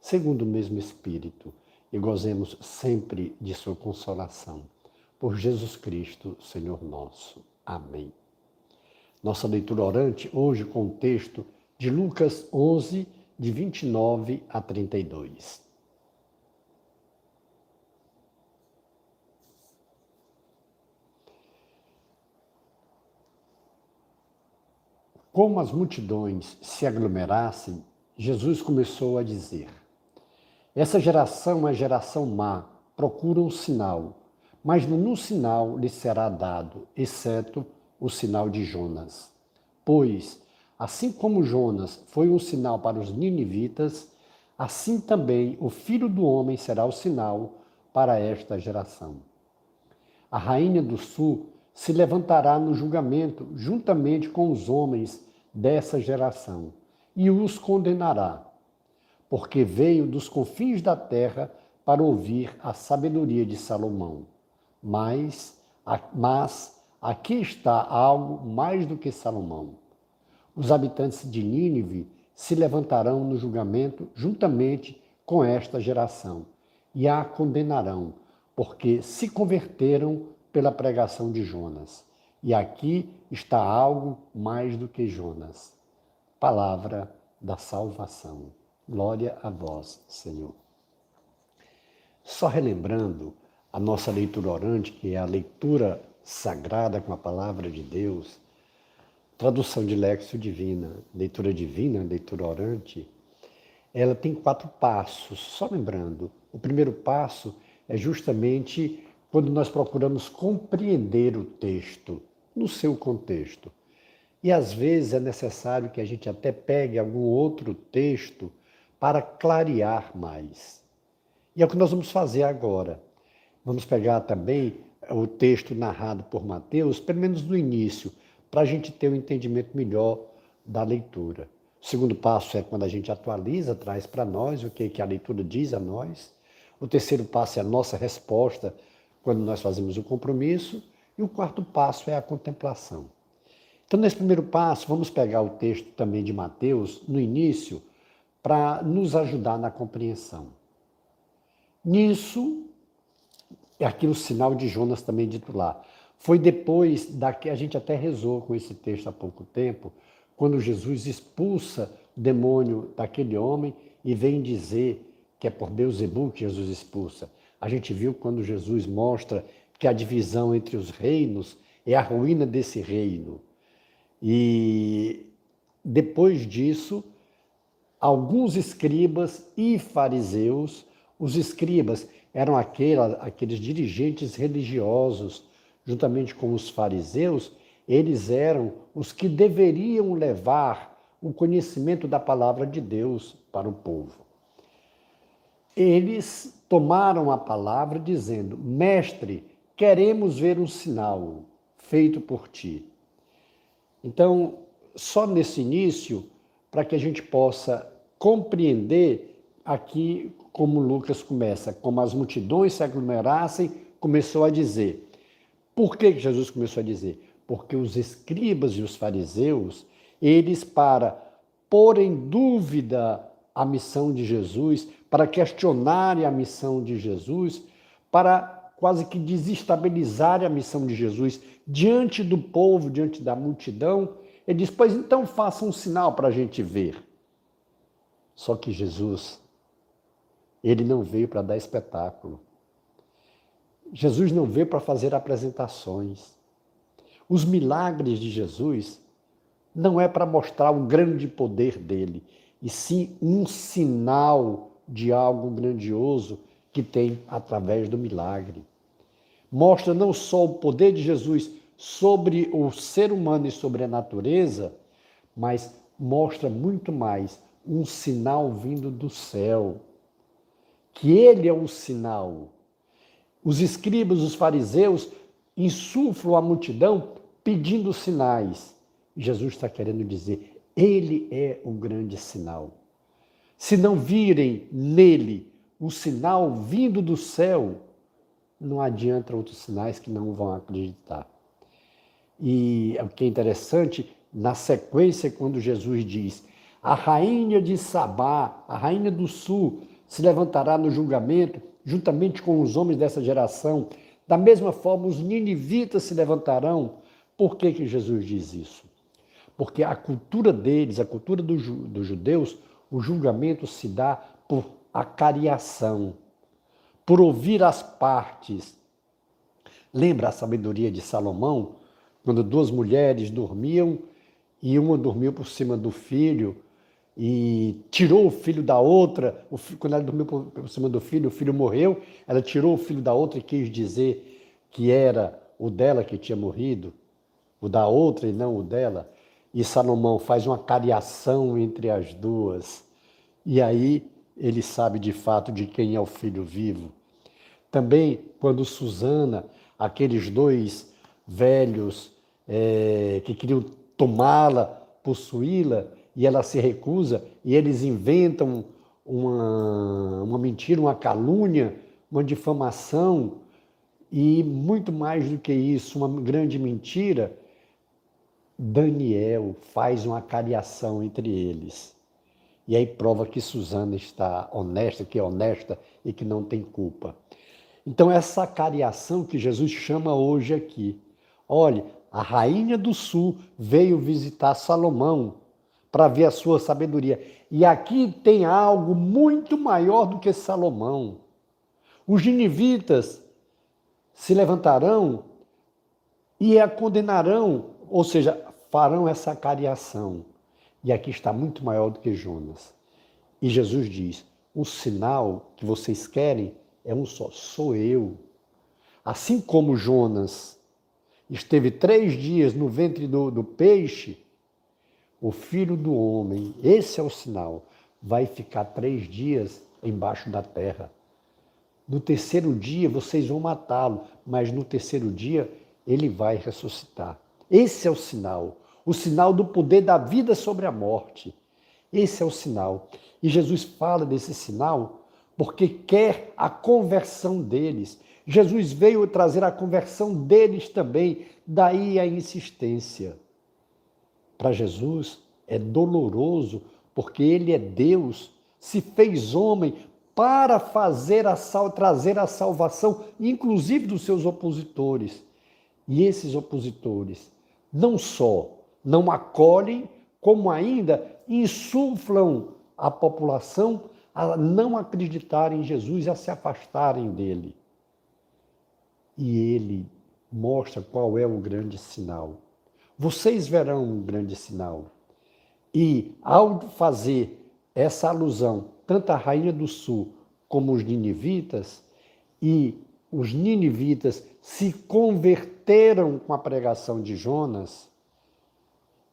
segundo o mesmo Espírito, e gozemos sempre de Sua consolação. Por Jesus Cristo, Senhor nosso. Amém. Nossa leitura orante hoje com o texto de Lucas 11, de 29 a 32. Como as multidões se aglomerassem, Jesus começou a dizer: Essa geração é geração má, procura um sinal, mas nenhum sinal lhe será dado, exceto o sinal de Jonas. Pois, assim como Jonas foi um sinal para os ninivitas, assim também o filho do homem será o sinal para esta geração. A rainha do sul se levantará no julgamento juntamente com os homens dessa geração e os condenará, porque veio dos confins da terra para ouvir a sabedoria de Salomão. Mas, mas aqui está algo mais do que Salomão. Os habitantes de Nínive se levantarão no julgamento juntamente com esta geração e a condenarão, porque se converteram pela pregação de Jonas. E aqui está algo mais do que Jonas. Palavra da salvação. Glória a vós, Senhor. Só relembrando a nossa leitura orante, que é a leitura sagrada com a palavra de Deus, tradução de Lexio Divina, leitura divina, leitura orante, ela tem quatro passos. Só lembrando, o primeiro passo é justamente quando nós procuramos compreender o texto no seu contexto. E às vezes é necessário que a gente até pegue algum outro texto para clarear mais. E é o que nós vamos fazer agora. Vamos pegar também o texto narrado por Mateus, pelo menos no início, para a gente ter um entendimento melhor da leitura. O segundo passo é quando a gente atualiza, traz para nós o que, que a leitura diz a nós. O terceiro passo é a nossa resposta quando nós fazemos o compromisso. E o quarto passo é a contemplação. Então, nesse primeiro passo, vamos pegar o texto também de Mateus, no início, para nos ajudar na compreensão. Nisso, é aquilo sinal de Jonas também dito lá. Foi depois da que a gente até rezou com esse texto há pouco tempo, quando Jesus expulsa o demônio daquele homem e vem dizer que é por Beuzebu que Jesus expulsa. A gente viu quando Jesus mostra que a divisão entre os reinos é a ruína desse reino. E depois disso, alguns escribas e fariseus, os escribas eram aqueles, aqueles dirigentes religiosos, juntamente com os fariseus, eles eram os que deveriam levar o conhecimento da palavra de Deus para o povo. Eles tomaram a palavra dizendo: Mestre, queremos ver um sinal feito por ti. Então, só nesse início, para que a gente possa compreender aqui como Lucas começa, como as multidões se aglomerassem, começou a dizer. Por que Jesus começou a dizer? Porque os escribas e os fariseus, eles para pôr em dúvida a missão de Jesus, para questionarem a missão de Jesus, para quase que desestabilizar a missão de Jesus diante do povo, diante da multidão. Ele diz: Pois então faça um sinal para a gente ver. Só que Jesus, ele não veio para dar espetáculo. Jesus não veio para fazer apresentações. Os milagres de Jesus não é para mostrar o grande poder dele, e sim um sinal de algo grandioso que tem através do milagre mostra não só o poder de Jesus sobre o ser humano e sobre a natureza, mas mostra muito mais um sinal vindo do céu, que ele é o sinal. Os escribas, os fariseus, insuflam a multidão pedindo sinais. Jesus está querendo dizer, ele é o grande sinal. Se não virem nele o sinal vindo do céu, não adianta outros sinais que não vão acreditar. E o que é interessante, na sequência, quando Jesus diz: A rainha de Sabá, a rainha do sul, se levantará no julgamento, juntamente com os homens dessa geração. Da mesma forma, os ninivitas se levantarão. Por que, que Jesus diz isso? Porque a cultura deles, a cultura dos judeus, o julgamento se dá por acariação, por ouvir as partes. Lembra a sabedoria de Salomão, quando duas mulheres dormiam e uma dormiu por cima do filho e tirou o filho da outra. Filho, quando ela dormiu por, por cima do filho, o filho morreu, ela tirou o filho da outra e quis dizer que era o dela que tinha morrido, o da outra e não o dela. E Salomão faz uma cariação entre as duas. E aí ele sabe de fato de quem é o filho vivo. Também, quando Susana, aqueles dois velhos é, que queriam tomá-la, possuí-la, e ela se recusa, e eles inventam uma, uma mentira, uma calúnia, uma difamação, e muito mais do que isso, uma grande mentira, Daniel faz uma cariação entre eles. E aí prova que Suzana está honesta, que é honesta e que não tem culpa. Então, essa cariação que Jesus chama hoje aqui. Olhe, a rainha do sul veio visitar Salomão para ver a sua sabedoria. E aqui tem algo muito maior do que Salomão. Os ninivitas se levantarão e a condenarão, ou seja, farão essa cariação. E aqui está muito maior do que Jonas. E Jesus diz: o sinal que vocês querem é um só, sou eu. Assim como Jonas esteve três dias no ventre do, do peixe, o filho do homem, esse é o sinal, vai ficar três dias embaixo da terra. No terceiro dia vocês vão matá-lo, mas no terceiro dia ele vai ressuscitar. Esse é o sinal o sinal do poder da vida sobre a morte. Esse é o sinal. E Jesus fala desse sinal porque quer a conversão deles. Jesus veio trazer a conversão deles também, daí a insistência. Para Jesus é doloroso, porque ele é Deus, se fez homem para fazer a sal, trazer a salvação, inclusive dos seus opositores. E esses opositores não só não acolhem, como ainda insuflam a população a não acreditar em Jesus a se afastarem dele. E ele mostra qual é o grande sinal. Vocês verão um grande sinal. E ao fazer essa alusão, tanto a rainha do sul como os ninivitas, e os ninivitas se converteram com a pregação de Jonas,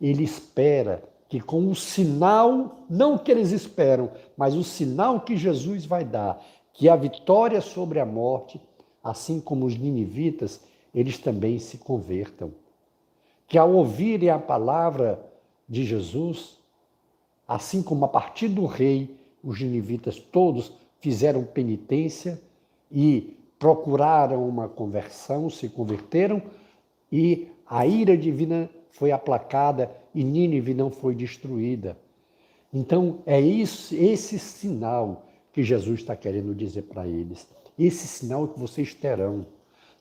ele espera que com o sinal, não que eles esperam, mas o sinal que Jesus vai dar, que a vitória sobre a morte, assim como os ninivitas, eles também se convertam. Que ao ouvirem a palavra de Jesus, assim como a partir do rei, os ninivitas todos fizeram penitência e procuraram uma conversão, se converteram e a ira divina foi aplacada e Nínive não foi destruída. Então, é isso, esse sinal que Jesus está querendo dizer para eles. Esse sinal que vocês terão.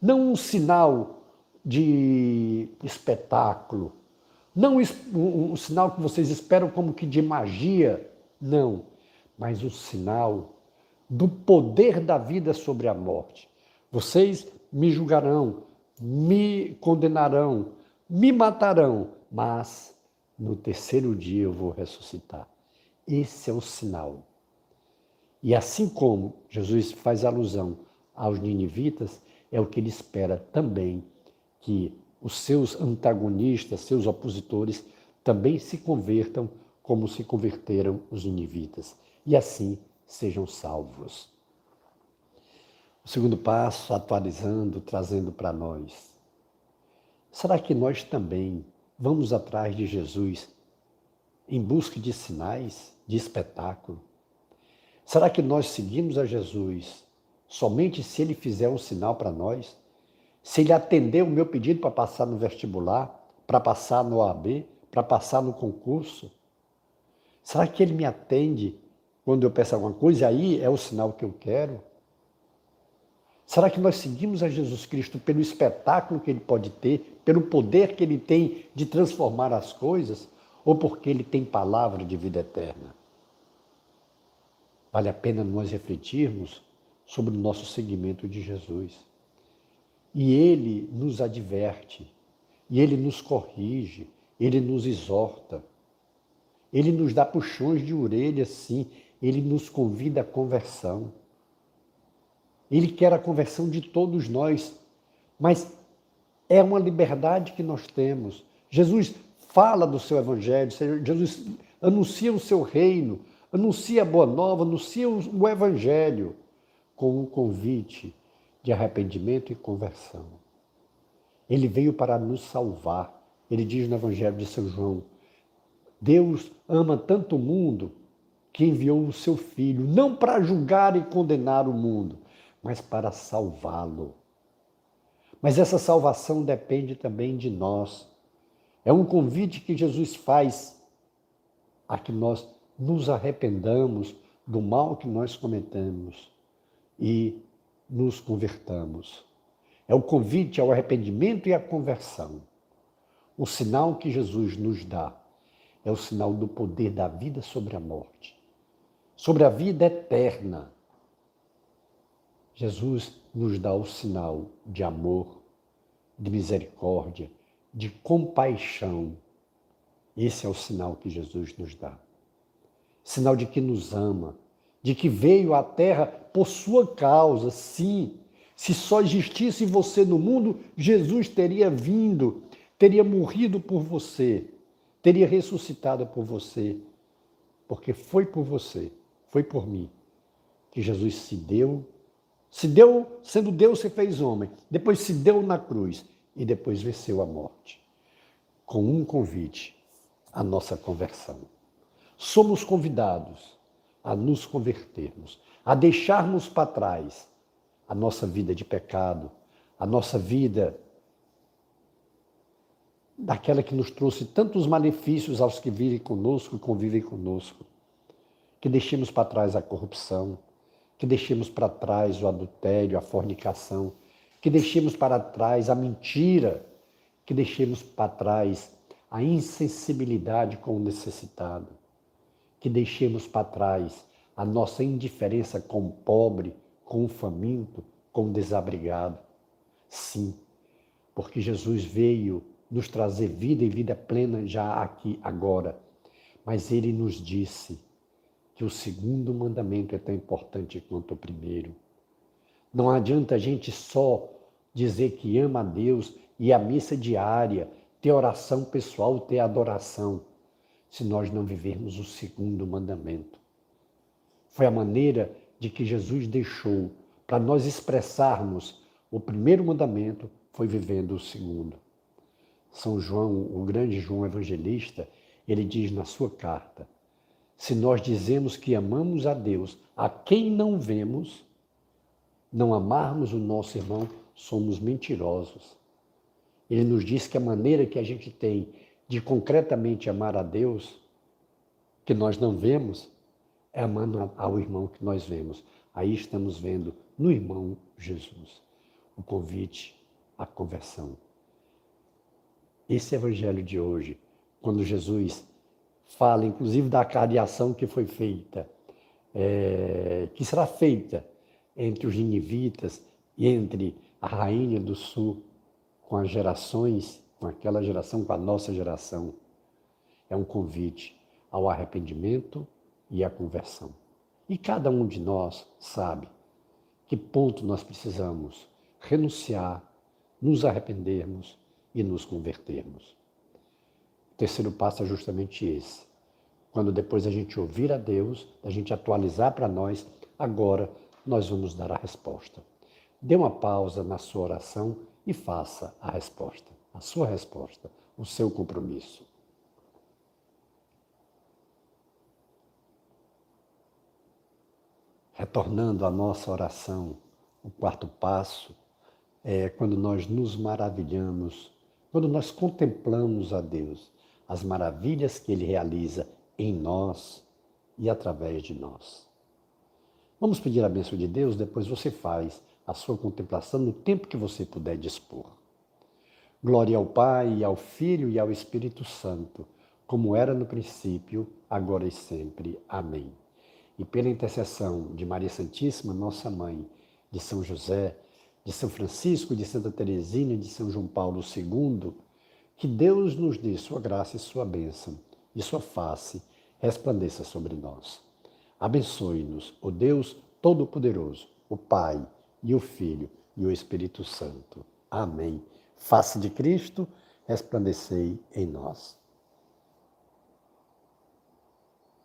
Não um sinal de espetáculo, não um, sinal que vocês esperam como que de magia, não, mas um sinal do poder da vida sobre a morte. Vocês me julgarão, me condenarão, me matarão, mas no terceiro dia eu vou ressuscitar. Esse é o sinal. E assim como Jesus faz alusão aos ninivitas, é o que ele espera também que os seus antagonistas, seus opositores, também se convertam como se converteram os ninivitas, e assim sejam salvos. O segundo passo, atualizando, trazendo para nós. Será que nós também vamos atrás de Jesus em busca de sinais, de espetáculo? Será que nós seguimos a Jesus somente se ele fizer um sinal para nós? Se ele atender o meu pedido para passar no vestibular, para passar no OAB, para passar no concurso? Será que ele me atende quando eu peço alguma coisa aí é o sinal que eu quero? Será que nós seguimos a Jesus Cristo pelo espetáculo que ele pode ter, pelo poder que ele tem de transformar as coisas, ou porque ele tem palavra de vida eterna? Vale a pena nós refletirmos sobre o nosso seguimento de Jesus. E ele nos adverte, e ele nos corrige, ele nos exorta, ele nos dá puxões de orelha, sim, ele nos convida à conversão. Ele quer a conversão de todos nós, mas é uma liberdade que nós temos. Jesus fala do seu evangelho, Jesus anuncia o seu reino, anuncia a boa nova, anuncia o evangelho com um convite de arrependimento e conversão. Ele veio para nos salvar. Ele diz no evangelho de São João: Deus ama tanto o mundo que enviou o seu filho, não para julgar e condenar o mundo, mas para salvá-lo. Mas essa salvação depende também de nós. É um convite que Jesus faz a que nós nos arrependamos do mal que nós cometemos e nos convertamos. É o convite ao arrependimento e à conversão. O sinal que Jesus nos dá é o sinal do poder da vida sobre a morte, sobre a vida eterna. Jesus nos dá o sinal de amor, de misericórdia, de compaixão. Esse é o sinal que Jesus nos dá sinal de que nos ama, de que veio à terra por sua causa, sim. Se só existisse você no mundo, Jesus teria vindo, teria morrido por você, teria ressuscitado por você, porque foi por você, foi por mim que Jesus se deu, se deu, sendo Deus, se fez homem, depois se deu na cruz e depois venceu a morte, com um convite, a nossa conversão. Somos convidados a nos convertermos, a deixarmos para trás a nossa vida de pecado, a nossa vida daquela que nos trouxe tantos malefícios aos que vivem conosco e convivem conosco. Que deixemos para trás a corrupção, que deixemos para trás o adultério, a fornicação, que deixemos para trás a mentira, que deixemos para trás a insensibilidade com o necessitado que deixemos para trás a nossa indiferença com o pobre, com o faminto, com o desabrigado. Sim, porque Jesus veio nos trazer vida e vida plena já aqui, agora. Mas ele nos disse que o segundo mandamento é tão importante quanto o primeiro. Não adianta a gente só dizer que ama a Deus e a missa diária, ter oração pessoal, ter adoração se nós não vivermos o segundo mandamento. Foi a maneira de que Jesus deixou para nós expressarmos o primeiro mandamento, foi vivendo o segundo. São João, o grande João evangelista, ele diz na sua carta: se nós dizemos que amamos a Deus, a quem não vemos, não amarmos o nosso irmão, somos mentirosos. Ele nos diz que a maneira que a gente tem de concretamente amar a Deus, que nós não vemos, é amando ao irmão que nós vemos. Aí estamos vendo no irmão Jesus o convite à conversão. Esse evangelho de hoje, quando Jesus fala, inclusive, da cardeação que foi feita, é, que será feita entre os ninivitas e entre a rainha do sul, com as gerações com aquela geração, com a nossa geração, é um convite ao arrependimento e à conversão. E cada um de nós sabe que ponto nós precisamos renunciar, nos arrependermos e nos convertermos. O terceiro passo é justamente esse. Quando depois a gente ouvir a Deus, a gente atualizar para nós, agora nós vamos dar a resposta. Dê uma pausa na sua oração e faça a resposta, a sua resposta, o seu compromisso. Retornando à nossa oração, o quarto passo é quando nós nos maravilhamos, quando nós contemplamos a Deus, as maravilhas que Ele realiza em nós e através de nós. Vamos pedir a bênção de Deus, depois você faz a sua contemplação no tempo que você puder dispor. Glória ao Pai, ao Filho e ao Espírito Santo, como era no princípio, agora e sempre. Amém. E pela intercessão de Maria Santíssima, nossa mãe, de São José, de São Francisco, de Santa Teresina e de São João Paulo II, que Deus nos dê sua graça e sua bênção, e sua face resplandeça sobre nós. Abençoe-nos, o Deus Todo-Poderoso, o Pai e o Filho e o Espírito Santo. Amém. Face de Cristo, resplandecei em nós.